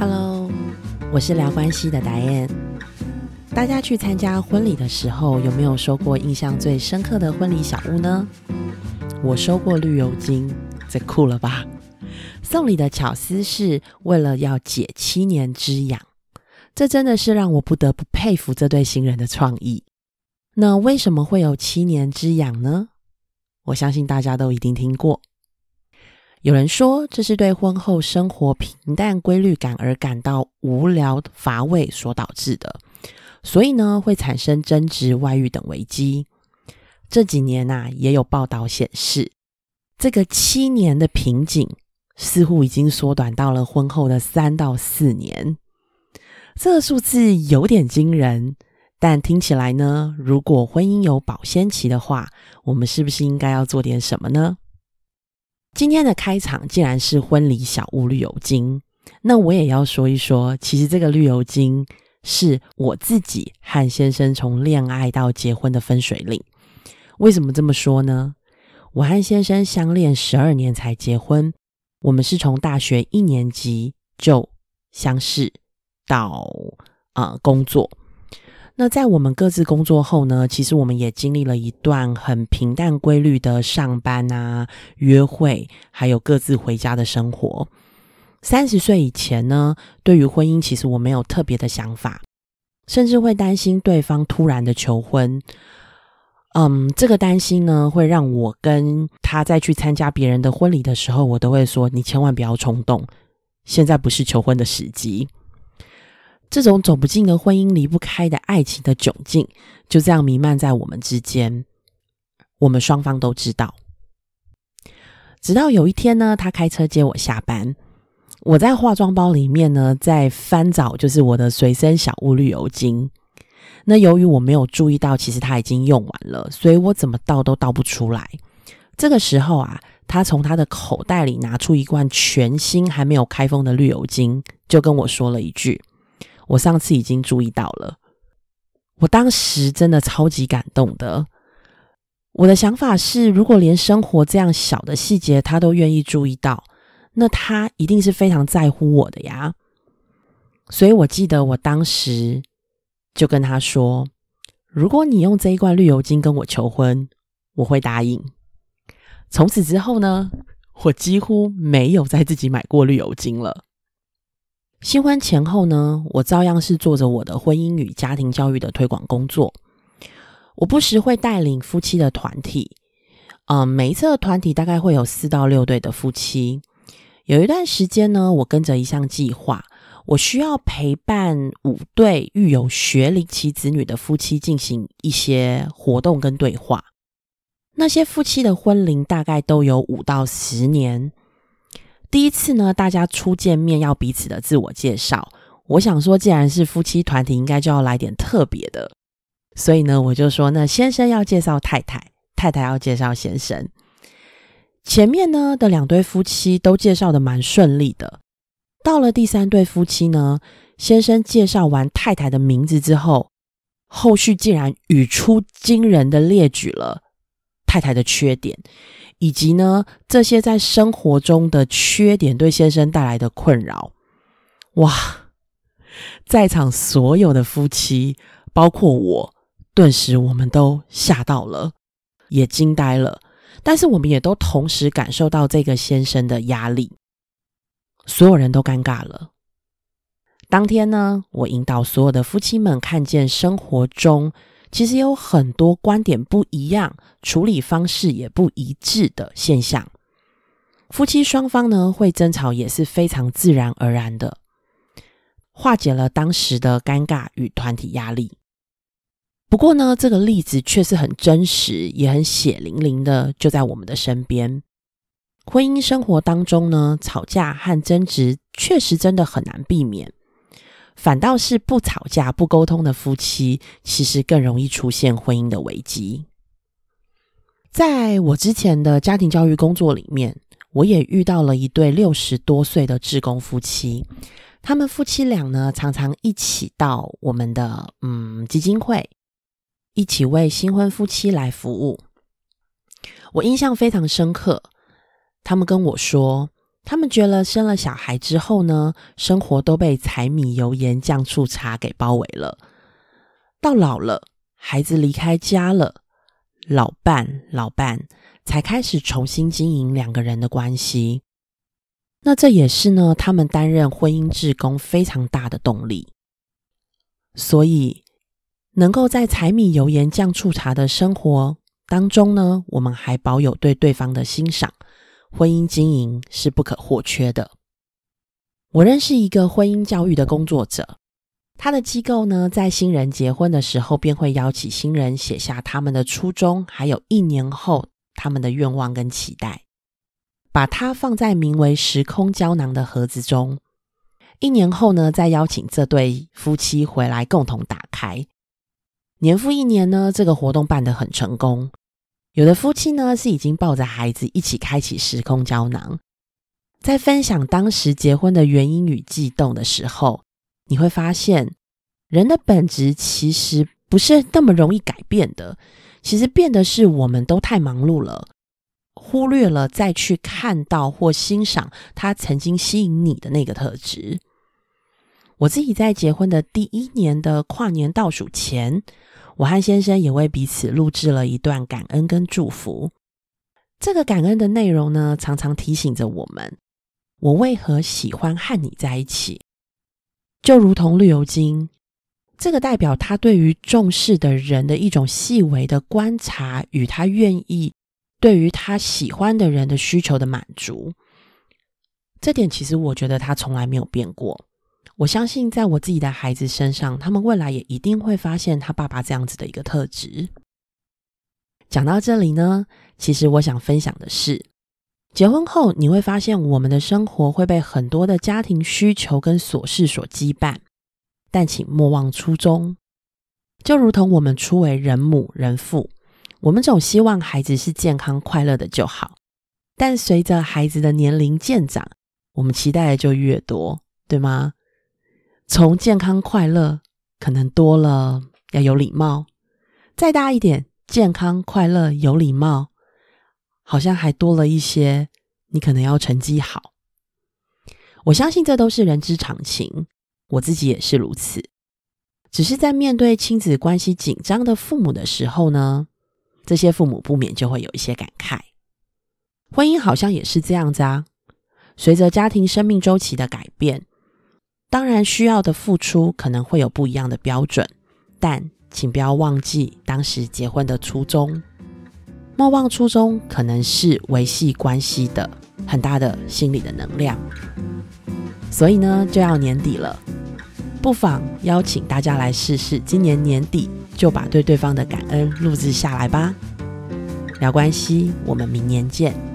Hello，我是聊关系的达燕。大家去参加婚礼的时候，有没有收过印象最深刻的婚礼小物呢？我收过绿油精，这酷了吧？送礼的巧思是为了要解七年之痒，这真的是让我不得不佩服这对新人的创意。那为什么会有七年之痒呢？我相信大家都一定听过。有人说这是对婚后生活平淡规律感而感到无聊乏味所导致的，所以呢会产生争执、外遇等危机。这几年呐，也有报道显示，这个七年的瓶颈似乎已经缩短到了婚后的三到四年。这个数字有点惊人，但听起来呢，如果婚姻有保鲜期的话，我们是不是应该要做点什么呢？今天的开场竟然是婚礼小物绿油精，那我也要说一说，其实这个绿油精是我自己和先生从恋爱到结婚的分水岭。为什么这么说呢？我和先生相恋十二年才结婚，我们是从大学一年级就相识到啊工作。那在我们各自工作后呢，其实我们也经历了一段很平淡规律的上班啊、约会，还有各自回家的生活。三十岁以前呢，对于婚姻其实我没有特别的想法，甚至会担心对方突然的求婚。嗯，这个担心呢，会让我跟他再去参加别人的婚礼的时候，我都会说：“你千万不要冲动，现在不是求婚的时机。”这种走不进的婚姻、离不开的爱情的窘境，就这样弥漫在我们之间。我们双方都知道。直到有一天呢，他开车接我下班，我在化妆包里面呢，在翻找，就是我的随身小物绿油精。那由于我没有注意到，其实他已经用完了，所以我怎么倒都倒不出来。这个时候啊，他从他的口袋里拿出一罐全新还没有开封的绿油精，就跟我说了一句。我上次已经注意到了，我当时真的超级感动的。我的想法是，如果连生活这样小的细节他都愿意注意到，那他一定是非常在乎我的呀。所以我记得我当时就跟他说：“如果你用这一罐绿油精跟我求婚，我会答应。”从此之后呢，我几乎没有再自己买过绿油精了。新婚前后呢，我照样是做着我的婚姻与家庭教育的推广工作。我不时会带领夫妻的团体，呃，每一次的团体大概会有四到六对的夫妻。有一段时间呢，我跟着一项计划，我需要陪伴五对育有学龄期子女的夫妻进行一些活动跟对话。那些夫妻的婚龄大概都有五到十年。第一次呢，大家初见面要彼此的自我介绍。我想说，既然是夫妻团体，应该就要来点特别的。所以呢，我就说，那先生要介绍太太，太太要介绍先生。前面呢的两对夫妻都介绍的蛮顺利的。到了第三对夫妻呢，先生介绍完太太的名字之后，后续竟然语出惊人的列举了太太的缺点。以及呢，这些在生活中的缺点对先生带来的困扰，哇，在场所有的夫妻，包括我，顿时我们都吓到了，也惊呆了。但是我们也都同时感受到这个先生的压力，所有人都尴尬了。当天呢，我引导所有的夫妻们看见生活中。其实有很多观点不一样、处理方式也不一致的现象。夫妻双方呢会争吵，也是非常自然而然的，化解了当时的尴尬与团体压力。不过呢，这个例子却是很真实，也很血淋淋的，就在我们的身边。婚姻生活当中呢，吵架和争执确实真的很难避免。反倒是不吵架、不沟通的夫妻，其实更容易出现婚姻的危机。在我之前的家庭教育工作里面，我也遇到了一对六十多岁的志工夫妻，他们夫妻俩呢，常常一起到我们的嗯基金会，一起为新婚夫妻来服务。我印象非常深刻，他们跟我说，他们觉得生了小孩之后呢，生活都被柴米油盐酱醋茶给包围了。到老了，孩子离开家了，老伴老伴才开始重新经营两个人的关系。那这也是呢，他们担任婚姻志工非常大的动力。所以，能够在柴米油盐酱醋茶的生活当中呢，我们还保有对对方的欣赏。婚姻经营是不可或缺的。我认识一个婚姻教育的工作者，他的机构呢，在新人结婚的时候，便会邀请新人写下他们的初衷，还有一年后他们的愿望跟期待，把它放在名为“时空胶囊”的盒子中。一年后呢，再邀请这对夫妻回来共同打开。年复一年呢，这个活动办得很成功。有的夫妻呢是已经抱着孩子一起开启时空胶囊，在分享当时结婚的原因与悸动的时候，你会发现人的本质其实不是那么容易改变的。其实变的是我们都太忙碌了，忽略了再去看到或欣赏他曾经吸引你的那个特质。我自己在结婚的第一年的跨年倒数前，我和先生也为彼此录制了一段感恩跟祝福。这个感恩的内容呢，常常提醒着我们：我为何喜欢和你在一起？就如同绿油精，这个代表他对于重视的人的一种细微的观察，与他愿意对于他喜欢的人的需求的满足。这点其实我觉得他从来没有变过。我相信，在我自己的孩子身上，他们未来也一定会发现他爸爸这样子的一个特质。讲到这里呢，其实我想分享的是，结婚后你会发现，我们的生活会被很多的家庭需求跟琐事所羁绊，但请莫忘初衷。就如同我们初为人母人父，我们总希望孩子是健康快乐的就好，但随着孩子的年龄渐长，我们期待的就越多，对吗？从健康快乐可能多了，要有礼貌；再大一点，健康快乐有礼貌，好像还多了一些，你可能要成绩好。我相信这都是人之常情，我自己也是如此。只是在面对亲子关系紧张的父母的时候呢，这些父母不免就会有一些感慨。婚姻好像也是这样子啊，随着家庭生命周期的改变。当然，需要的付出可能会有不一样的标准，但请不要忘记当时结婚的初衷。莫忘初衷，可能是维系关系的很大的心理的能量。所以呢，就要年底了，不妨邀请大家来试试，今年年底就把对对方的感恩录制下来吧。聊关系，我们明年见。